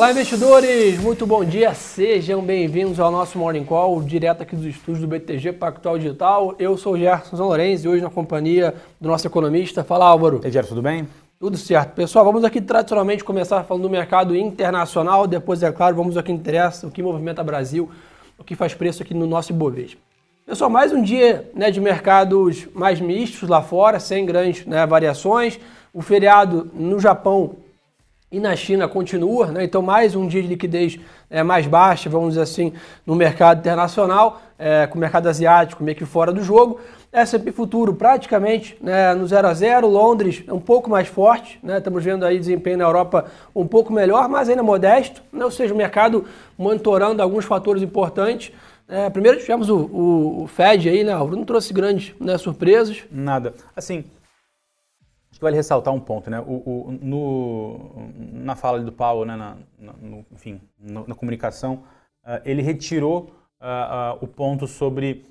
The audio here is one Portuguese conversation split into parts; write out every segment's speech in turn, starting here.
Olá, investidores! Muito bom dia, sejam bem-vindos ao nosso Morning Call, direto aqui dos estúdios do BTG Pactual Digital. Eu sou o Gerson Lourenço e hoje na companhia do nosso economista. Fala, Álvaro. E Gerson, tudo bem? Tudo certo. Pessoal, vamos aqui tradicionalmente começar falando do mercado internacional, depois, é claro, vamos ao que interessa, o que movimenta o Brasil, o que faz preço aqui no nosso Ibovespa. Pessoal, mais um dia né, de mercados mais mistos lá fora, sem grandes né, variações. O feriado no Japão e na China continua, né? então mais um dia de liquidez é, mais baixa, vamos dizer assim, no mercado internacional, é, com o mercado asiático meio que fora do jogo. S&P Futuro praticamente né, no 0 a 0, Londres um pouco mais forte, né? estamos vendo aí desempenho na Europa um pouco melhor, mas ainda modesto, né? ou seja, o mercado monitorando alguns fatores importantes. É, primeiro tivemos o, o, o, Fed aí, né, não trouxe grandes né, surpresas. Nada. Assim, que vale ressaltar um ponto, né? O, o no, na fala do Paulo, né? Na, no, enfim, na, na comunicação, uh, ele retirou uh, uh, o ponto sobre,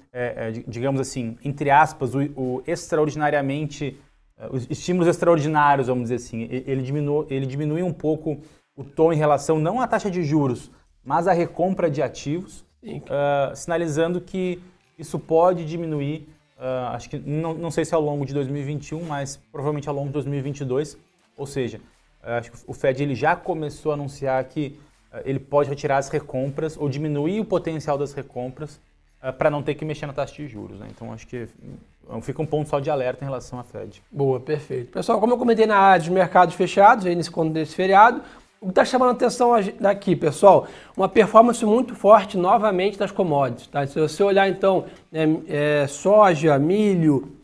digamos assim, entre aspas, o, o extraordinariamente, os estímulos extraordinários, vamos dizer assim. Ele diminui, ele diminui um pouco o tom em relação não à taxa de juros, mas à recompra de ativos, sinalizando que isso pode diminuir Uh, acho que não, não sei se ao longo de 2021, mas provavelmente ao longo de 2022. Ou seja, uh, acho que o Fed ele já começou a anunciar que uh, ele pode retirar as recompras ou diminuir o potencial das recompras para não ter que mexer na taxa de juros. Né? Então acho que fica um ponto só de alerta em relação à Fed. Boa, perfeito. Pessoal, como eu comentei na área de mercados fechados, aí nesse conto desse feriado, o que está chamando a atenção daqui, pessoal, uma performance muito forte novamente das commodities. Tá? Se você olhar então é, é, soja, milho,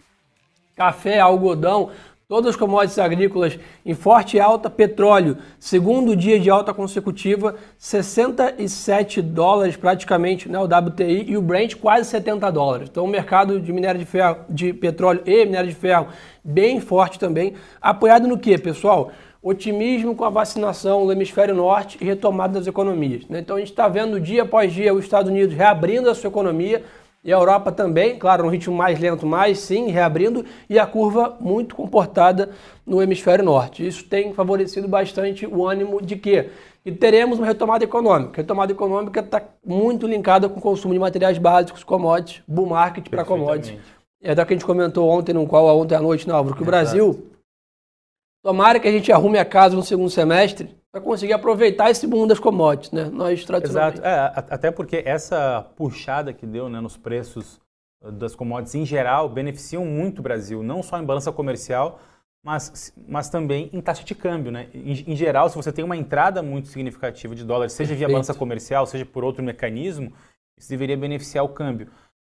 café, algodão, todas as commodities agrícolas em forte alta, petróleo, segundo dia de alta consecutiva, 67 dólares praticamente, né, o WTI e o Brent quase 70 dólares. Então o mercado de minério de ferro, de petróleo e minério de ferro bem forte também, apoiado no que, pessoal? Otimismo com a vacinação no hemisfério norte e retomada das economias. Né? Então a gente está vendo dia após dia os Estados Unidos reabrindo a sua economia e a Europa também, claro, num ritmo mais lento, mas sim reabrindo e a curva muito comportada no hemisfério norte. Isso tem favorecido bastante o ânimo de quê? Que teremos uma retomada econômica. A retomada econômica está muito linkada com o consumo de materiais básicos, commodities, bull market para commodities. É da que a gente comentou ontem, no qual ontem à noite, né, Álvaro, que o Brasil Tomara que a gente arrume a casa no segundo semestre para conseguir aproveitar esse boom das commodities, né? Nós tradicionalmente. Exato. É, até porque essa puxada que deu né, nos preços uh, das commodities em geral beneficiam muito o Brasil, não só em balança comercial, mas, mas também em taxa de câmbio. Né? Em, em geral, se você tem uma entrada muito significativa de dólares, seja Perfeito. via balança comercial, seja por outro mecanismo, isso deveria beneficiar o câmbio.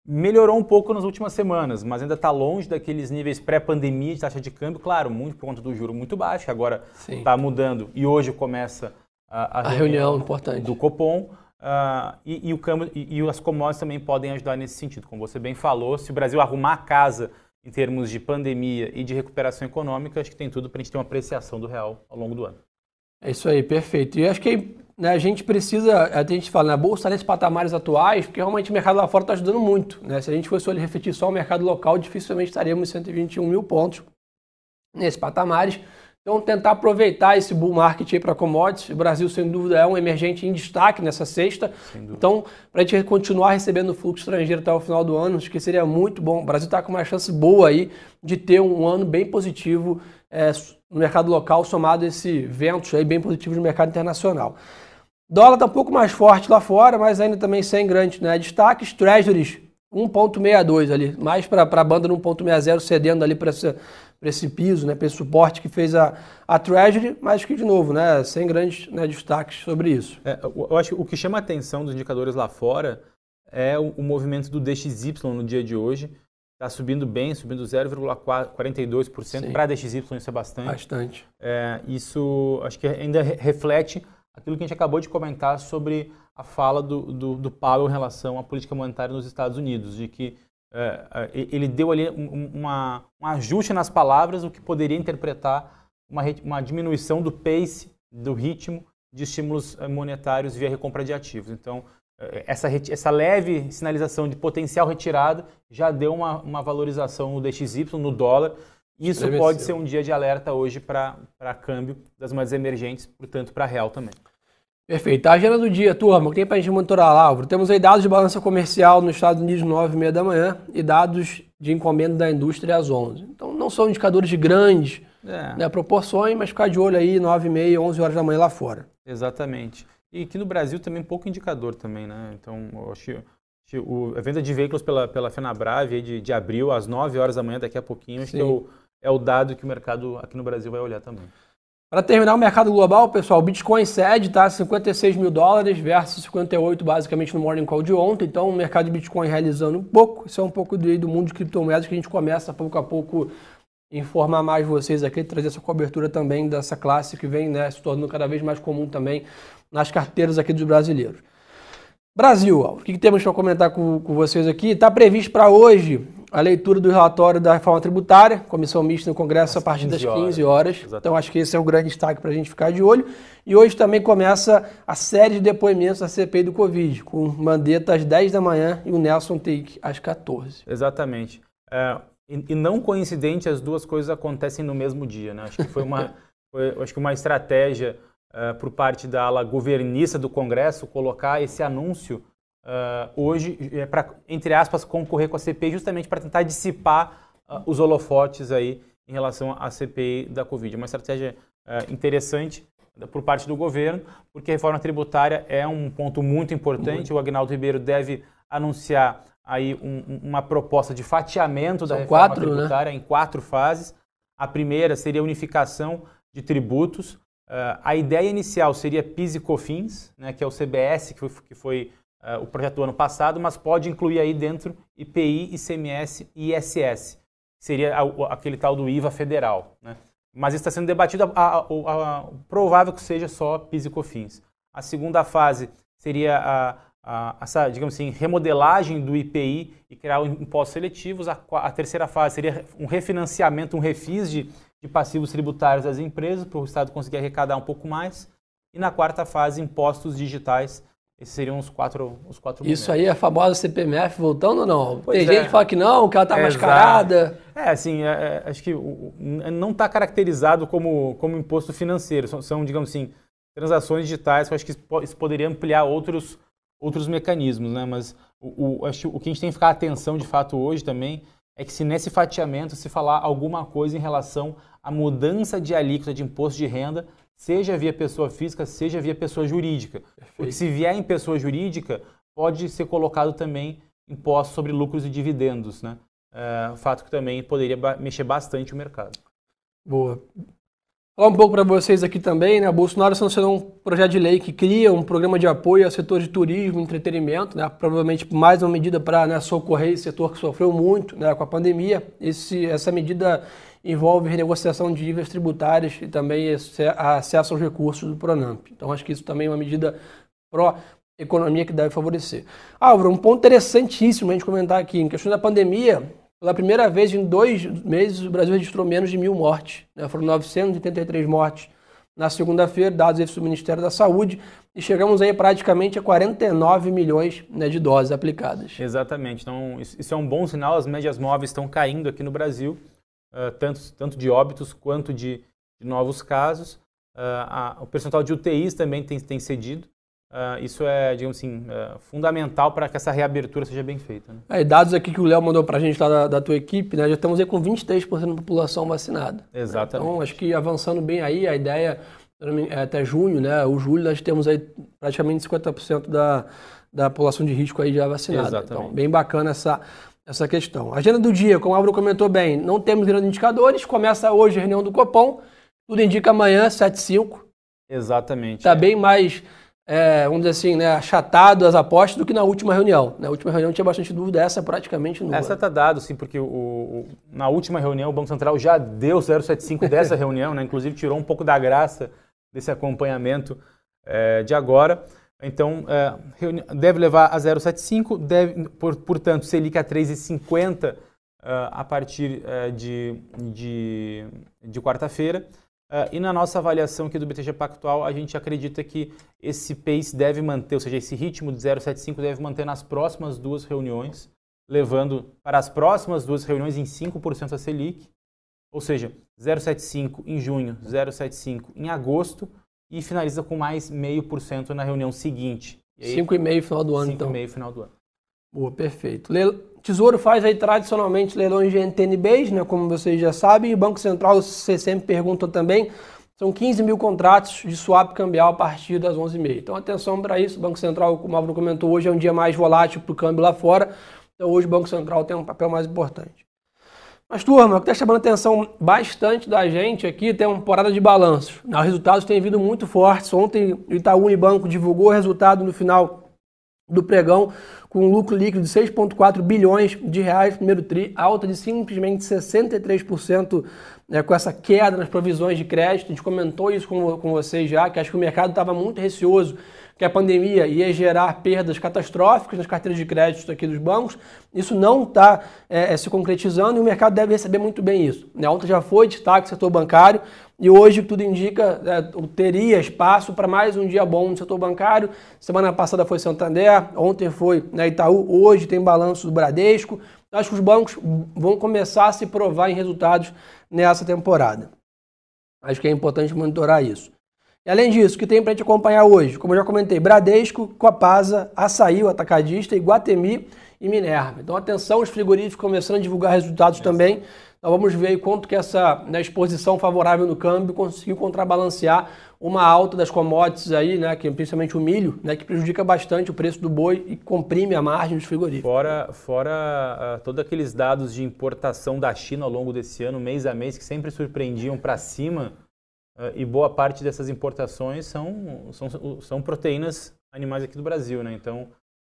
Melhorou um pouco nas últimas semanas, mas ainda está longe daqueles níveis pré-pandemia de taxa de câmbio, claro, muito por conta do juro muito baixo, que agora está mudando e hoje começa a, a, a reunião, reunião, importante do Copom. Uh, e, e, o câmbio, e, e as commodities também podem ajudar nesse sentido. Como você bem falou, se o Brasil arrumar a casa em termos de pandemia e de recuperação econômica, acho que tem tudo para a gente ter uma apreciação do real ao longo do ano. É isso aí, perfeito. E acho que né, a gente precisa, a gente fala, na né, bolsa nesses patamares atuais, porque realmente o mercado lá fora está ajudando muito. Né? Se a gente fosse refletir só o mercado local, dificilmente estaríamos em 121 mil pontos nesses patamares. Então, tentar aproveitar esse bull market para commodities. O Brasil, sem dúvida, é um emergente em destaque nessa sexta. Então, para a gente continuar recebendo fluxo estrangeiro até o final do ano, acho que seria muito bom. O Brasil está com uma chance boa aí de ter um ano bem positivo é, no mercado local, somado a esse ventos aí bem positivos no mercado internacional. Dólar está um pouco mais forte lá fora, mas ainda também sem grandes né, destaques. Treasuries 1,62 ali, mais para a banda no 1,60 cedendo ali para esse, esse piso, né, para esse suporte que fez a, a Treasury, mas que de novo, né, sem grandes né, destaques sobre isso. É, eu acho que o que chama a atenção dos indicadores lá fora é o, o movimento do DXY no dia de hoje. Está subindo bem, subindo 0,42%. Para DXY isso é bastante. Bastante. É, isso acho que ainda reflete aquilo que a gente acabou de comentar sobre a fala do, do, do Powell em relação à política monetária nos Estados Unidos, de que é, é ele deu ali um, uma, um ajuste nas palavras, o que poderia interpretar uma, uma diminuição do pace, do ritmo de estímulos é, monetários via recompra de ativos. Então, é, essa, essa leve sinalização de potencial retirada já deu uma, uma valorização no DXY, no dólar, isso pode ser um dia de alerta hoje para câmbio das moedas emergentes, portanto, para real também. Perfeito. A agenda do dia, turma, o que tem para a gente monitorar lá, Álvaro? Temos aí dados de balança comercial nos Estados Unidos 9 e meia da manhã e dados de encomenda da indústria às 11. Então não são indicadores de grandes é. né, proporções, mas ficar de olho aí 9 e meia, 11 horas da manhã lá fora. Exatamente. E aqui no Brasil também pouco indicador também, né? Então, acho que o, a venda de veículos pela, pela FenaBrave de, de abril às 9 horas da manhã, daqui a pouquinho, acho que é o, é o dado que o mercado aqui no Brasil vai olhar também. Para terminar o mercado global, pessoal, o Bitcoin cede, tá? 56 mil dólares versus 58 basicamente no Morning Call de ontem. Então, o mercado de Bitcoin realizando um pouco. Isso é um pouco do, do mundo de criptomoedas que a gente começa pouco a pouco informar mais vocês aqui, trazer essa cobertura também dessa classe que vem né, se tornando cada vez mais comum também nas carteiras aqui dos brasileiros. Brasil, o que, que temos para comentar com, com vocês aqui? Está previsto para hoje a leitura do relatório da reforma tributária, comissão mista no Congresso Às a partir das 15 horas. horas. Então acho que esse é um grande destaque para a gente ficar de olho. E hoje também começa a série de depoimentos da CPI do Covid, com Mandetta às 10 da manhã e o Nelson Take às 14. Exatamente. É, e, e, não coincidente, as duas coisas acontecem no mesmo dia. Né? Acho que foi uma, foi, acho que uma estratégia uh, por parte da ala governista do Congresso colocar esse anúncio uh, hoje é para, entre aspas, concorrer com a CPI justamente para tentar dissipar uh, os holofotes aí em relação à CPI da Covid. Uma estratégia uh, interessante por parte do governo, porque a reforma tributária é um ponto muito importante. Muito. O Agnaldo Ribeiro deve anunciar aí um, uma proposta de fatiamento São da reforma quatro, né? tributária né? em quatro fases. A primeira seria a unificação de tributos. Uh, a ideia inicial seria PIS e COFINS, né, que é o CBS que foi, que foi uh, o projeto do ano passado, mas pode incluir aí dentro IPI, ICMS e ISS, seria a, aquele tal do IVA federal. Né? Mas está sendo debatido, a, a, provável que seja só PIS e COFINS. A segunda fase seria a, essa, digamos assim, remodelagem do IPI e criar impostos seletivos. A, terceira fase seria um refinanciamento, um refis de, de passivos tributários das empresas, para o Estado conseguir arrecadar um pouco mais. E na quarta fase, impostos digitais esses seriam os quatro, os quatro Isso momentos. aí é a famosa CPMF voltando ou não? Pois Tem é. gente que fala que não, que ela está é, mascarada. É, assim, é, é, acho que não está caracterizado como, como imposto financeiro. São, são, digamos assim, transações digitais. Eu acho que isso poderia ampliar outros, outros mecanismos, né? Mas o, o, acho que o que a gente tem que ficar atenção de fato hoje também é que se nesse fatiamento se falar alguma coisa em relação à mudança de alíquota de imposto de renda seja via pessoa física, seja via pessoa jurídica. Perfeito. Porque se vier em pessoa jurídica, pode ser colocado também imposto sobre lucros e dividendos, né? É, fato que também poderia mexer bastante o mercado. Boa. Falar um pouco para vocês aqui também, né? O Bolsonaro sancionou um projeto de lei que cria um programa de apoio ao setor de turismo e entretenimento, né? Provavelmente mais uma medida para né, socorrer esse setor que sofreu muito né, com a pandemia. Esse, essa medida envolve renegociação de dívidas tributárias e também acesso aos recursos do Pronamp. Então, acho que isso também é uma medida pró-economia que deve favorecer. Álvaro, um ponto interessantíssimo a gente comentar aqui, em questão da pandemia, pela primeira vez em dois meses, o Brasil registrou menos de mil mortes. Né? Foram 983 mortes na segunda-feira, dados do Ministério da Saúde, e chegamos aí praticamente a 49 milhões né, de doses aplicadas. Exatamente. Então, isso é um bom sinal, as médias móveis estão caindo aqui no Brasil uh, tanto, tanto de óbitos quanto de, de novos casos. Uh, a, o percentual de UTIs também tem, tem cedido. Uh, isso é, digamos assim, uh, fundamental para que essa reabertura seja bem feita. Né? É, dados aqui que o Léo mandou para a gente lá da, da, tua equipe, né, já estamos aí com 23% da população vacinada. Exatamente. Né? Então, acho que avançando bem aí, a ideia é até junho, né? O julho nós temos aí praticamente 50% da, da população de risco aí já vacinada. Exatamente. Então, bem bacana essa, essa questão. Agenda do dia, como o Álvaro comentou bem, não temos grandes indicadores. Começa hoje a reunião do Copom. Tudo indica amanhã, 7 5 Exatamente. Está é. bem mais, é, vamos dizer assim, né, achatado as apostas do que na última reunião. Na última reunião tinha bastante dúvida, essa praticamente não. Essa está dado, sim, porque o, o, na última reunião o Banco Central já deu 0,75 dessa reunião, né, inclusive tirou um pouco da graça desse acompanhamento é, de agora. Então, é, deve levar a 0,75, deve, por, portanto, Selic a 3,50 uh, é, a partir uh, de, de, de quarta-feira. Uh, e na nossa avaliação aqui do BTG Pactual, a gente acredita que esse pace deve manter, ou seja, esse ritmo de 0,75 deve manter nas próximas duas reuniões, levando para as próximas duas reuniões em 5% a Selic, ou seja, 0,75 em junho, 0,75 em agosto, e finaliza com mais meio por cento na reunião seguinte. 5,5 final do ano, então. 5,5 final do ano. Boa, perfeito. Tesouro faz aí tradicionalmente leilões de NTNBs, né, como vocês já sabem, e o Banco Central, você sempre pergunta também, são 15 mil contratos de swap cambial a partir das 11h30. Então atenção para isso, o Banco Central, como o Álvaro comentou, hoje é um dia mais volátil para o câmbio lá fora, então hoje o Banco Central tem um papel mais importante. Mas, turma, o que está chamando a atenção bastante da gente aqui tem uma temporada de balanços. Os resultados têm vindo muito fortes. Ontem o Itaú Unibanco divulgou o resultado no final do pregão com um lucro líquido de 6,4 bilhões de reais no primeiro TRI, alta de simplesmente 63% né, com essa queda nas provisões de crédito. A gente comentou isso com, com vocês já, que acho que o mercado estava muito receoso que a pandemia ia gerar perdas catastróficas nas carteiras de crédito aqui dos bancos. Isso não está é, é, se concretizando e o mercado deve receber muito bem isso. Né? Ontem já foi destaque o setor bancário e hoje tudo indica é, teria espaço para mais um dia bom no setor bancário. Semana passada foi Santander, ontem foi né, Itaú, hoje tem balanço do Bradesco. Acho que os bancos vão começar a se provar em resultados nessa temporada. Acho que é importante monitorar isso. E além disso, o que tem para gente acompanhar hoje? Como eu já comentei, Bradesco, Copasa, Açaí, o Atacadista, Iguatemi e Minerva. Então atenção, os frigoríficos começando a divulgar resultados é. também. Então vamos ver aí quanto que essa né, exposição favorável no câmbio conseguiu contrabalancear uma alta das commodities aí, né, que principalmente o milho, né, que prejudica bastante o preço do boi e comprime a margem dos frigoríficos. Fora, fora uh, todos aqueles dados de importação da China ao longo desse ano, mês a mês, que sempre surpreendiam para cima e boa parte dessas importações são, são, são proteínas animais aqui do Brasil, né? Então,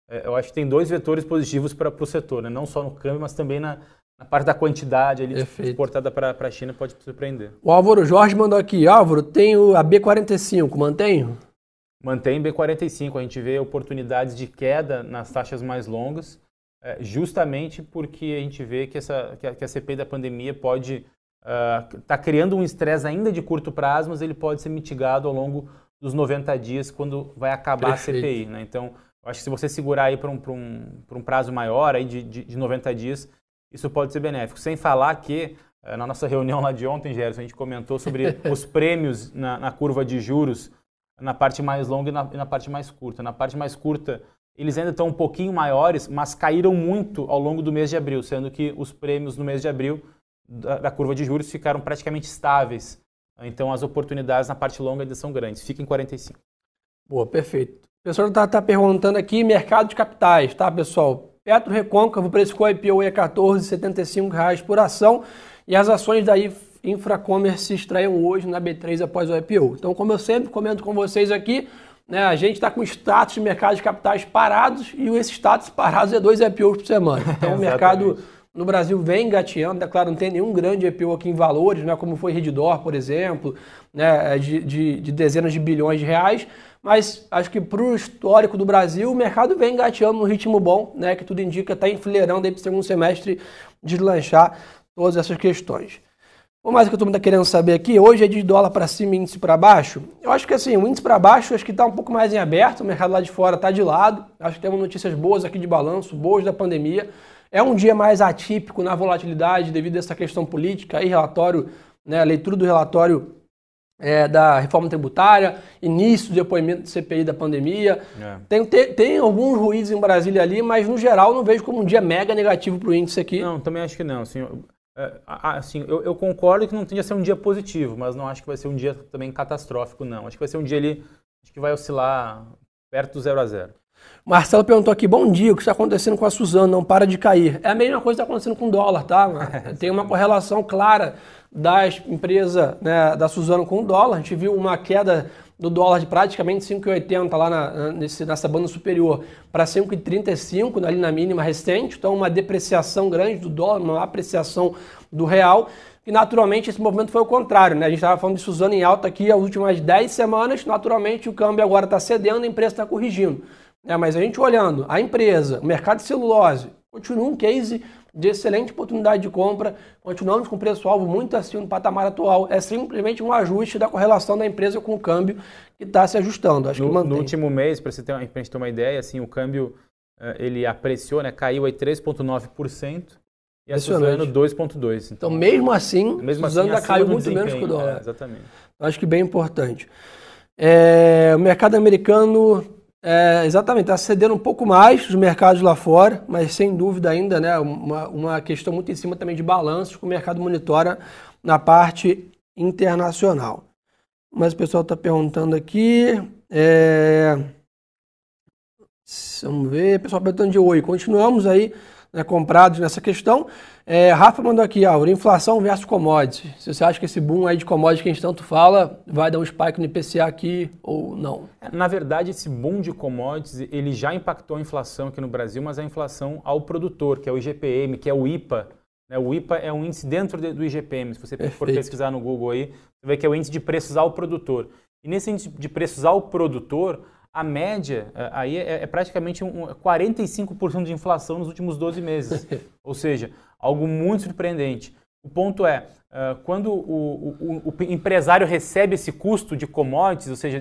é, eu acho que tem dois vetores positivos para o setor, né? Não só no câmbio, mas também na, na parte da quantidade ali exportada para a China pode surpreender. O Álvaro Jorge mandou aqui, Álvaro, tenho a B45, mantenho? Mantém B45, a gente vê oportunidades de queda nas taxas mais longas, é, justamente porque a gente vê que, essa, que a CPI da pandemia pode está uh, criando um estresse ainda de curto prazo, mas ele pode ser mitigado ao longo dos 90 dias, quando vai acabar Perfeito. a CPI. Né? Então, acho que se você segurar aí para um, um, um prazo maior, aí de, de, de 90 dias, isso pode ser benéfico. Sem falar que, uh, na nossa reunião lá de ontem, Gerson, a gente comentou sobre os prêmios na, na, curva de juros, na parte mais longa e na, e na parte mais curta. Na parte mais curta, eles ainda estão um pouquinho maiores, mas caíram muito ao longo do mês de abril, sendo que os prêmios no mês de abril da, da curva de juros ficaram praticamente estáveis. Então as oportunidades na parte longa ainda são grandes. Fica em 45. Boa, perfeito. O pessoal está tá perguntando aqui mercado de capitais, tá, pessoal? Petro Recôncavo precificou a IPO a 14,75 reais por ação e as ações da Infracommerce se estreiam hoje na B3 após o IPO. Então, como eu sempre comento com vocês aqui, né, a gente está com status de mercado de capitais parados e esse status parados é dois IPOs por semana. Então, o mercado no Brasil vem engateando, é claro, não tem nenhum grande IPO aqui em valores, né, como foi Redditor, por exemplo, né, é de, de, de dezenas de bilhões de reais, mas acho que para o histórico do Brasil, o mercado vem engateando no ritmo bom, né, que tudo indica está enfileirando para o segundo semestre deslanchar todas essas questões. O mais que todo mundo está querendo saber aqui, hoje é de dólar para cima e índice para baixo. Eu acho que assim, o índice para baixo acho que está um pouco mais em aberto, o mercado lá de fora está de lado. Acho que temos notícias boas aqui de balanço, boas da pandemia. É um dia mais atípico na volatilidade devido a essa questão política e relatório, né, leitura do relatório é, da reforma tributária, início do depoimento do CPI da pandemia. É. Tem, tem, tem, alguns ruídos em Brasília ali, mas no geral não vejo como um dia mega negativo para o índice aqui. Não, também acho que não. Assim, eu, é, assim, eu, eu, concordo que não tenha ser um dia positivo, mas não acho que vai ser um dia também catastrófico, não. Acho que vai ser um dia ali acho que vai oscilar perto do zero a zero. Marcelo perguntou aqui, bom dia, o que está acontecendo com a Suzano? Não para de cair. É a mesma coisa que está acontecendo com o dólar, tá? Tem uma correlação clara da empresa né, da Suzano com o dólar. A gente viu uma queda do dólar de praticamente 5,80 lá na, nesse, nessa banda superior para 5,35 ali na mínima recente. Então, uma depreciação grande do dólar, uma apreciação do real. E naturalmente esse movimento foi o contrário, né? A gente estava falando de Suzano em alta aqui as últimas 10 semanas, naturalmente o câmbio agora está cedendo, a empresa está corrigindo. É, mas a gente olhando a empresa, o mercado de celulose, continua um case de excelente oportunidade de compra, continuamos com preço-alvo muito acima do patamar atual. É simplesmente um ajuste da correlação da empresa com o câmbio que está se ajustando. Acho no, que mantém. no último mês, para a gente ter uma ideia, assim, o câmbio eh, ele apreciou, né, caiu aí 3,9%. E a Suzano 2,2%. Então, mesmo assim, mesmo Suzano assim, ainda caiu muito menos que o dólar. É, exatamente. Acho que bem importante. É, o mercado americano é, exatamente, está cedendo um pouco mais dos mercados lá fora, mas sem dúvida ainda, né, uma, uma questão muito em cima também de balanços que o mercado monitora na parte internacional. Mas o pessoal está perguntando aqui. É... Vamos ver, pessoal perguntando de oi. Continuamos aí né, comprados nessa questão. É, Rafa mandou aqui, Aura, inflação versus commodities. Se você acha que esse boom aí de commodities que a gente tanto fala vai dar um spike no IPCA aqui ou não? Na verdade, esse boom de commodities, ele já impactou a inflação aqui no Brasil, mas a inflação ao produtor, que é o IGPM, que é o IPA. Né? O IPA é um índice dentro do IGPM. Se você Perfeito. for pesquisar no Google aí, você vê que é o índice de preços ao produtor. E nesse índice de preços ao produtor, a média é, aí é, é praticamente um, 45% de inflação nos últimos 12 meses. Ou seja, algo muito surpreendente. O ponto é, uh, quando o, o, o, empresário recebe esse custo de commodities, ou seja,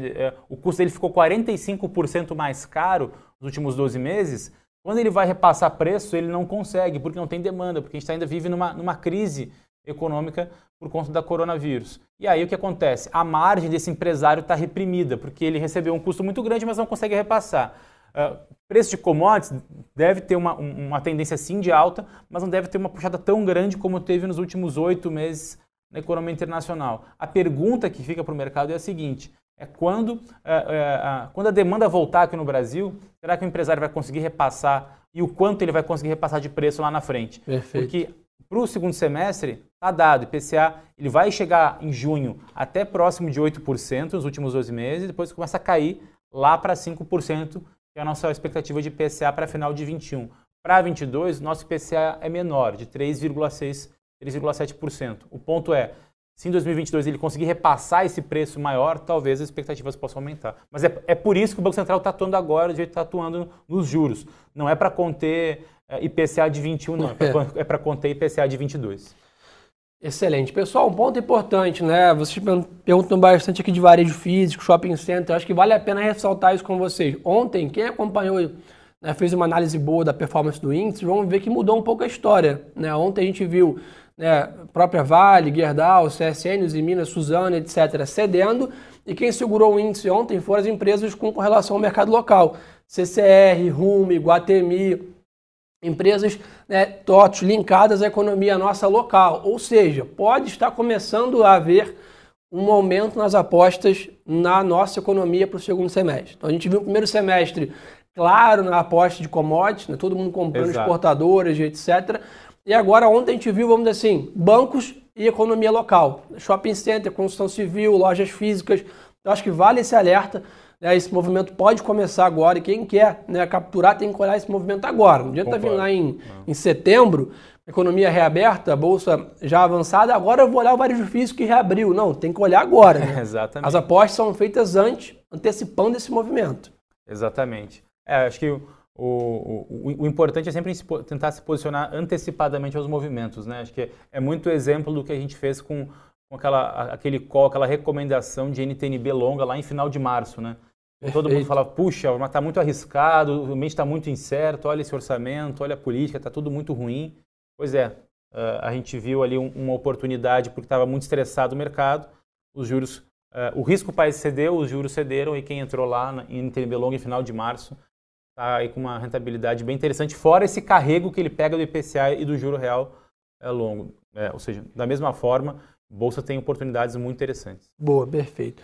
o custo dele ficou 45% mais caro nos últimos 12 meses, quando ele vai repassar preço, ele não consegue, porque não tem demanda, porque a gente ainda vive numa, numa crise econômica por conta da coronavírus. E aí o que acontece? A margem desse empresário está reprimida, porque ele recebeu um custo muito grande, mas não consegue repassar. Uh, preço de commodities deve ter uma, uma tendência sim de alta, mas não deve ter uma puxada tão grande como teve nos últimos oito meses na economia internacional. A pergunta que fica para o mercado é a seguinte: é quando, uh, uh, quando a demanda voltar aqui no Brasil, será que o empresário vai conseguir repassar e o quanto ele vai conseguir repassar de preço lá na frente? Perfeito. Porque para o segundo semestre, está dado. IPCA ele vai chegar em junho até próximo de 8% nos últimos 12 meses, depois começa a cair lá para 5%, que é a nossa expectativa de IPCA para final de 21. Para 22, nosso IPCA é menor, de 3,6%, 3,7%. O ponto é, se em 2022 ele conseguir repassar esse preço maior, talvez as expectativas possam aumentar. Mas é, é por isso que o Banco Central está atuando agora, do jeito que está atuando nos juros. Não é para conter é, IPCA de 21, não. É para é conter IPCA de 22. Excelente. Pessoal, um ponto importante, né? Vocês perguntam bastante aqui de varejo físico, shopping center. Eu acho que vale a pena ressaltar isso com vocês. Ontem, quem acompanhou, né, fez uma análise boa da performance do índice, vamos ver que mudou um pouco a história. Né? Ontem a gente viu né, própria Vale, Gerdau, CSN, Minas, Suzano, etc., cedendo. E quem segurou o índice ontem foram as empresas com correlação ao mercado local. CCR, Rume, Guatemi, empresas né, TOTOS linkadas à economia nossa local. Ou seja, pode estar começando a haver um aumento nas apostas na nossa economia para o segundo semestre. Então a gente viu o primeiro semestre, claro, na aposta de commodities, né, todo mundo comprando Exato. exportadoras, etc. E agora ontem a gente viu, vamos dizer assim, bancos e economia local. Shopping center, construção civil, lojas físicas. Então acho que vale esse alerta né, esse movimento pode começar agora e quem quer né, capturar tem que olhar esse movimento agora. Não adianta vir lá em, em setembro, economia reaberta, bolsa já avançada, agora eu vou olhar o varejo físico que reabriu. Não, tem que olhar agora. Né? Exatamente. As apostas são feitas antes, antecipando esse movimento. Exatamente. É, acho que o, o, o, o, importante é sempre tentar se posicionar antecipadamente aos movimentos. Né? Acho que é, é muito exemplo do que a gente fez com com aquela, aquele call, aquela recomendação de NTNB longa lá em final de março, né? Todo mundo fala, puxa, mas está muito arriscado, o mês está muito incerto, olha esse orçamento, olha a política, está tudo muito ruim. Pois é, uh, a gente viu ali um, uma oportunidade porque estava muito estressado o mercado, os juros, uh, o risco país cedeu, os juros cederam e quem entrou lá na, em NTNB longa em final de março está aí com uma rentabilidade bem interessante, fora esse carrego que ele pega do IPCA e do juro real é longo. É, ou seja, da mesma forma, Bolsa tem oportunidades muito interessantes. Boa, perfeito.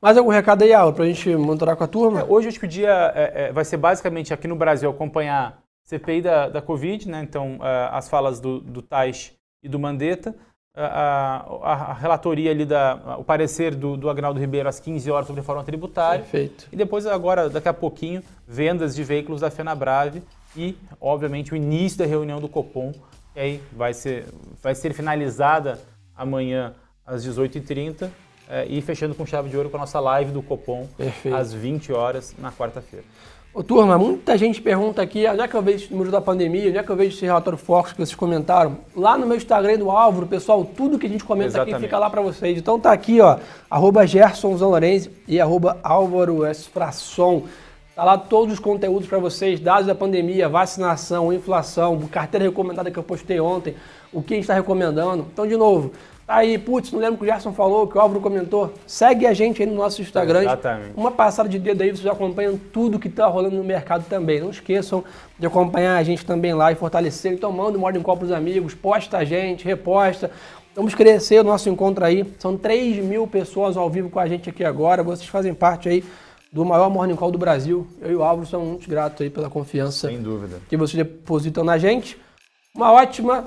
Mais algum recado aí, Aula, para a gente monitorar com a turma? É, hoje acho que o dia é, é, vai ser basicamente aqui no Brasil acompanhar CPI da, da Covid, né? então uh, as falas do, do Taish e do Mandetta, uh, a, a, relatoria ali, da, o parecer do, do Agnaldo Ribeiro às 15 horas sobre reforma tributária. Perfeito. E depois agora, daqui a pouquinho, vendas de veículos da FenaBrave e, obviamente, o início da reunião do Copom, que aí vai ser, vai ser finalizada amanhã às 18h30 é, e fechando com chave de ouro com a nossa live do Copom Perfeito. às 20 horas na quarta-feira. Ô, turma, muita gente pergunta aqui, onde é que eu vejo esse número da pandemia, onde é que eu vejo esse relatório Fox que vocês comentaram? Lá no meu Instagram do Álvaro, pessoal, tudo que a gente comenta Exatamente. aqui fica lá para vocês. Então tá aqui, ó, arroba Gerson Zanorense e arroba Álvaro Esfração. Tá lá todos os conteúdos para vocês, dados da pandemia, vacinação, inflação, carteira recomendada que eu postei ontem, o que a gente está recomendando. Então, de novo, Tá aí, putz, não lembro o que o Gerson falou, que o Álvaro comentou. Segue a gente aí no nosso Instagram. Exatamente. Uma passada de dedo aí, vocês acompanham tudo que tá rolando no mercado também. Não esqueçam de acompanhar a gente também lá e fortalecer. Então manda um Morning Call pros amigos, posta a gente, reposta. Vamos crescer o nosso encontro aí. São 3 mil pessoas ao vivo com a gente aqui agora. Vocês fazem parte aí do maior Morning Call do Brasil. Eu e o Álvaro somos muito gratos aí pela confiança Sem dúvida. que vocês depositam na gente. Uma ótima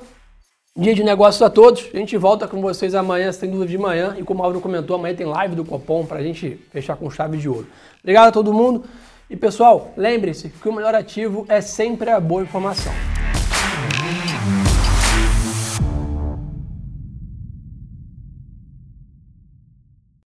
dia de negócios a todos. A gente volta com vocês amanhã, sem dúvida de manhã. E como o Álvaro comentou, amanhã tem live do Copom para a gente fechar com chave de ouro. Obrigado a todo mundo. E pessoal, lembre-se que o melhor ativo é sempre a boa informação.